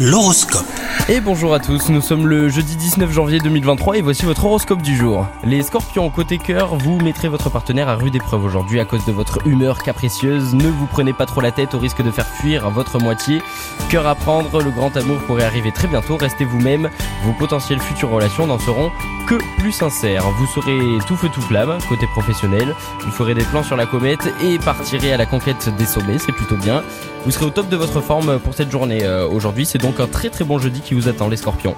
L'horoscope. Et bonjour à tous, nous sommes le jeudi 19 janvier 2023 et voici votre horoscope du jour. Les scorpions, côté cœur, vous mettrez votre partenaire à rude épreuve aujourd'hui à cause de votre humeur capricieuse. Ne vous prenez pas trop la tête au risque de faire fuir votre moitié. Cœur à prendre, le grand amour pourrait arriver très bientôt, restez vous-même. Vos potentielles futures relations n'en seront que plus sincères. Vous serez tout feu tout flamme, côté professionnel. Vous ferez des plans sur la comète et partirez à la conquête des sommets, c'est plutôt bien. Vous serez au top de votre forme pour cette journée. Euh, aujourd'hui, c'est donc un très très bon jeudi qui vous attend les scorpions.